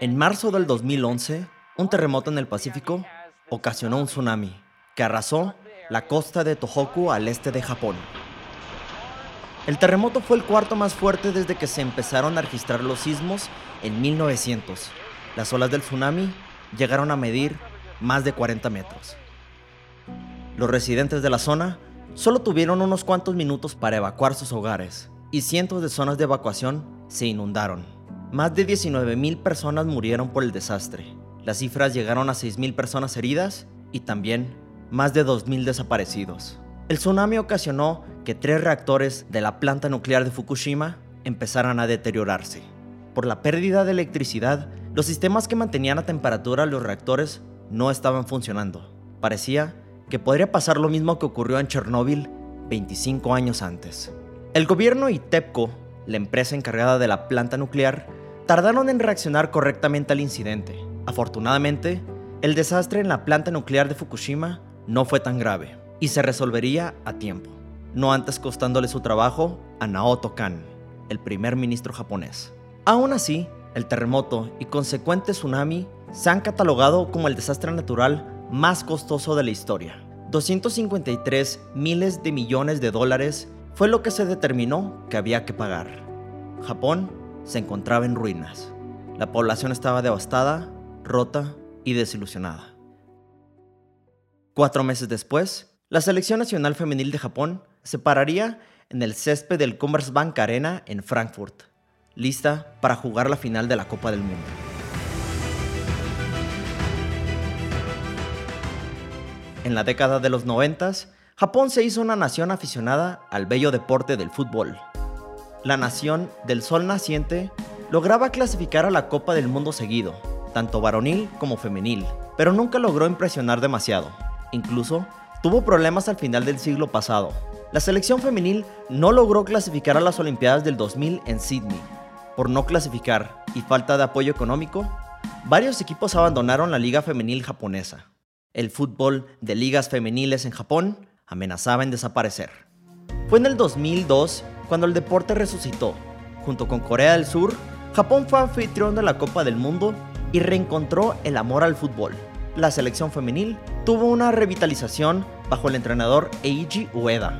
En marzo del 2011, un terremoto en el Pacífico ocasionó un tsunami que arrasó la costa de Tohoku al este de Japón. El terremoto fue el cuarto más fuerte desde que se empezaron a registrar los sismos en 1900. Las olas del tsunami llegaron a medir más de 40 metros. Los residentes de la zona solo tuvieron unos cuantos minutos para evacuar sus hogares y cientos de zonas de evacuación se inundaron. Más de 19.000 personas murieron por el desastre. Las cifras llegaron a 6.000 personas heridas y también más de 2.000 desaparecidos. El tsunami ocasionó que tres reactores de la planta nuclear de Fukushima empezaran a deteriorarse. Por la pérdida de electricidad, los sistemas que mantenían a temperatura los reactores no estaban funcionando. Parecía que podría pasar lo mismo que ocurrió en Chernóbil 25 años antes. El gobierno y TEPCO, la empresa encargada de la planta nuclear, tardaron en reaccionar correctamente al incidente. Afortunadamente, el desastre en la planta nuclear de Fukushima no fue tan grave y se resolvería a tiempo, no antes costándole su trabajo a Naoto Kan, el primer ministro japonés. Aún así, el terremoto y consecuente tsunami se han catalogado como el desastre natural más costoso de la historia. 253 miles de millones de dólares fue lo que se determinó que había que pagar. Japón se encontraba en ruinas. La población estaba devastada, rota y desilusionada. Cuatro meses después, la selección nacional femenil de Japón se pararía en el césped del Commerzbank Arena en Frankfurt, lista para jugar la final de la Copa del Mundo. En la década de los 90, Japón se hizo una nación aficionada al bello deporte del fútbol. La nación del sol naciente lograba clasificar a la Copa del Mundo seguido, tanto varonil como femenil, pero nunca logró impresionar demasiado. Incluso tuvo problemas al final del siglo pasado. La selección femenil no logró clasificar a las Olimpiadas del 2000 en Sydney. Por no clasificar y falta de apoyo económico, varios equipos abandonaron la liga femenil japonesa el fútbol de ligas femeniles en Japón amenazaba en desaparecer. Fue en el 2002 cuando el deporte resucitó. Junto con Corea del Sur, Japón fue anfitrión de la Copa del Mundo y reencontró el amor al fútbol. La selección femenil tuvo una revitalización bajo el entrenador Eiji Ueda,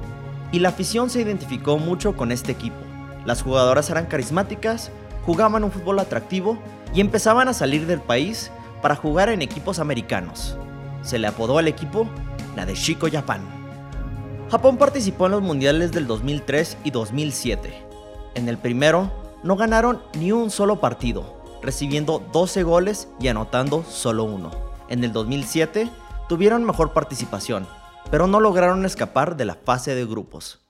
y la afición se identificó mucho con este equipo. Las jugadoras eran carismáticas, jugaban un fútbol atractivo y empezaban a salir del país para jugar en equipos americanos se le apodó al equipo la de Chico Japan. Japón participó en los mundiales del 2003 y 2007. En el primero, no ganaron ni un solo partido, recibiendo 12 goles y anotando solo uno. En el 2007, tuvieron mejor participación, pero no lograron escapar de la fase de grupos.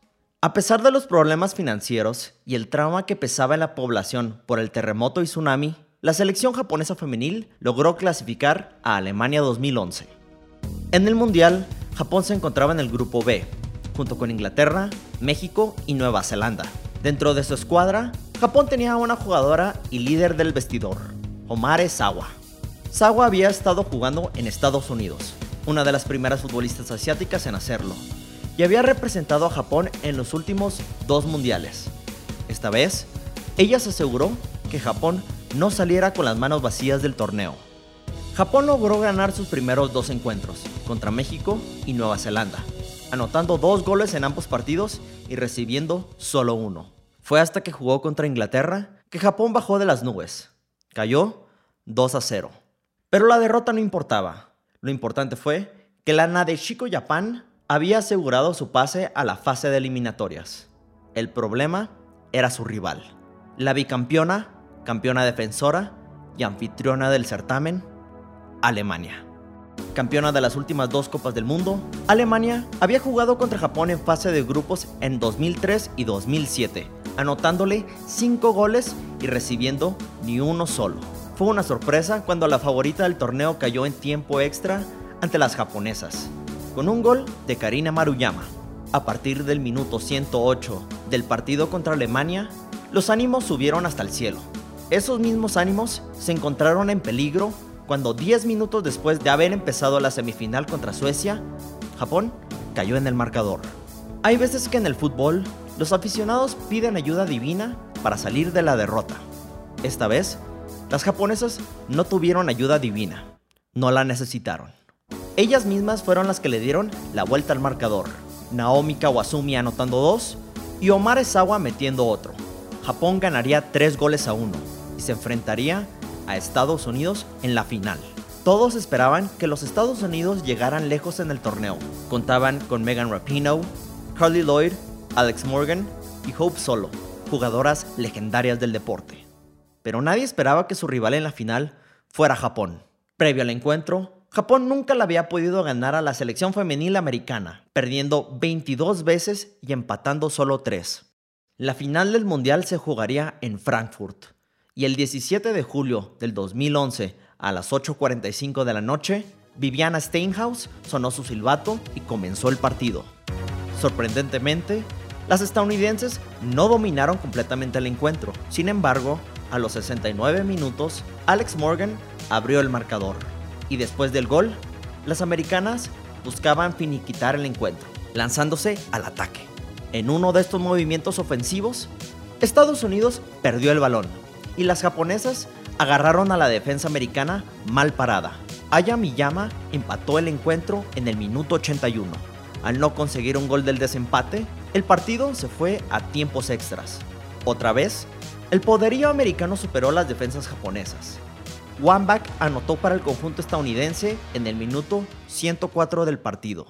A pesar de los problemas financieros y el trauma que pesaba en la población por el terremoto y tsunami, la selección japonesa femenil logró clasificar a Alemania 2011. En el Mundial, Japón se encontraba en el grupo B, junto con Inglaterra, México y Nueva Zelanda. Dentro de su escuadra, Japón tenía una jugadora y líder del vestidor, Omare Sawa. Sawa había estado jugando en Estados Unidos, una de las primeras futbolistas asiáticas en hacerlo, y había representado a Japón en los últimos dos mundiales. Esta vez, ella se aseguró que Japón no saliera con las manos vacías del torneo. Japón logró ganar sus primeros dos encuentros, contra México y Nueva Zelanda, anotando dos goles en ambos partidos y recibiendo solo uno. Fue hasta que jugó contra Inglaterra que Japón bajó de las nubes. Cayó 2 a 0. Pero la derrota no importaba. Lo importante fue que la Nadeshiko Japan había asegurado su pase a la fase de eliminatorias. El problema era su rival. La bicampeona, campeona defensora y anfitriona del certamen, Alemania. Campeona de las últimas dos Copas del Mundo, Alemania había jugado contra Japón en fase de grupos en 2003 y 2007, anotándole 5 goles y recibiendo ni uno solo. Fue una sorpresa cuando la favorita del torneo cayó en tiempo extra ante las japonesas, con un gol de Karina Maruyama. A partir del minuto 108 del partido contra Alemania, los ánimos subieron hasta el cielo. Esos mismos ánimos se encontraron en peligro cuando 10 minutos después de haber empezado la semifinal contra Suecia, Japón cayó en el marcador. Hay veces que en el fútbol los aficionados piden ayuda divina para salir de la derrota. Esta vez, las japonesas no tuvieron ayuda divina, no la necesitaron. Ellas mismas fueron las que le dieron la vuelta al marcador. Naomi Kawasumi anotando dos y Omar Esawa metiendo otro. Japón ganaría tres goles a uno y se enfrentaría a Estados Unidos en la final. Todos esperaban que los Estados Unidos llegaran lejos en el torneo. Contaban con Megan Rapinoe, Carly Lloyd, Alex Morgan y Hope Solo, jugadoras legendarias del deporte. Pero nadie esperaba que su rival en la final fuera Japón. Previo al encuentro, Japón nunca le había podido ganar a la selección femenil americana, perdiendo 22 veces y empatando solo 3. La final del Mundial se jugaría en Frankfurt, y el 17 de julio del 2011, a las 8.45 de la noche, Viviana Steinhaus sonó su silbato y comenzó el partido. Sorprendentemente, las estadounidenses no dominaron completamente el encuentro. Sin embargo, a los 69 minutos, Alex Morgan abrió el marcador y después del gol, las americanas buscaban finiquitar el encuentro, lanzándose al ataque. En uno de estos movimientos ofensivos, Estados Unidos perdió el balón y las japonesas agarraron a la defensa americana mal parada. Aya Miyama empató el encuentro en el minuto 81. Al no conseguir un gol del desempate, el partido se fue a tiempos extras. Otra vez, el poderío americano superó las defensas japonesas. Wambach anotó para el conjunto estadounidense en el minuto 104 del partido.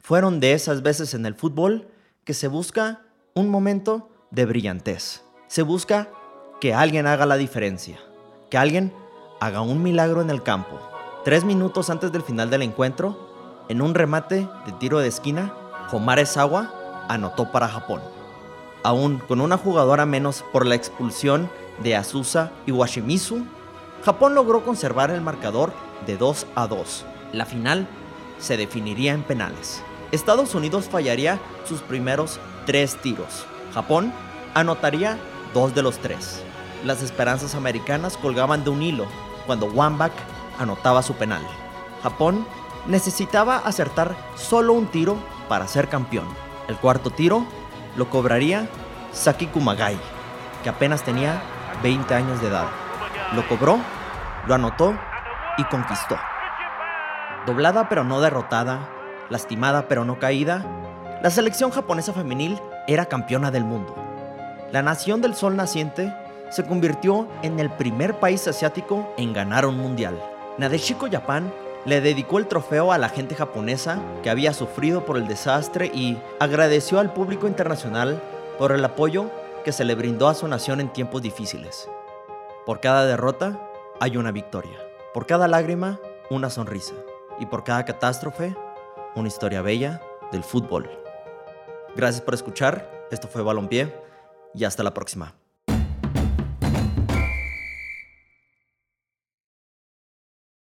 Fueron de esas veces en el fútbol que se busca un momento de brillantez. Se busca que alguien haga la diferencia, que alguien haga un milagro en el campo. Tres minutos antes del final del encuentro, en un remate de tiro de esquina, Homar Esawa anotó para Japón. Aún con una jugadora menos por la expulsión de Asusa Iwashimizu, Japón logró conservar el marcador de 2 a 2. La final se definiría en penales. Estados Unidos fallaría sus primeros tres tiros. Japón anotaría dos de los tres. Las esperanzas americanas colgaban de un hilo cuando Wambach anotaba su penal. Japón necesitaba acertar solo un tiro para ser campeón. El cuarto tiro lo cobraría Saki Kumagai, que apenas tenía 20 años de edad. Lo cobró, lo anotó y conquistó. Doblada pero no derrotada, lastimada pero no caída, la selección japonesa femenil era campeona del mundo. La nación del sol naciente se convirtió en el primer país asiático en ganar un mundial. Nadeshiko Japan le dedicó el trofeo a la gente japonesa que había sufrido por el desastre y agradeció al público internacional por el apoyo que se le brindó a su nación en tiempos difíciles. Por cada derrota hay una victoria. Por cada lágrima, una sonrisa. Y por cada catástrofe, una historia bella del fútbol. Gracias por escuchar. Esto fue Balompié y hasta la próxima.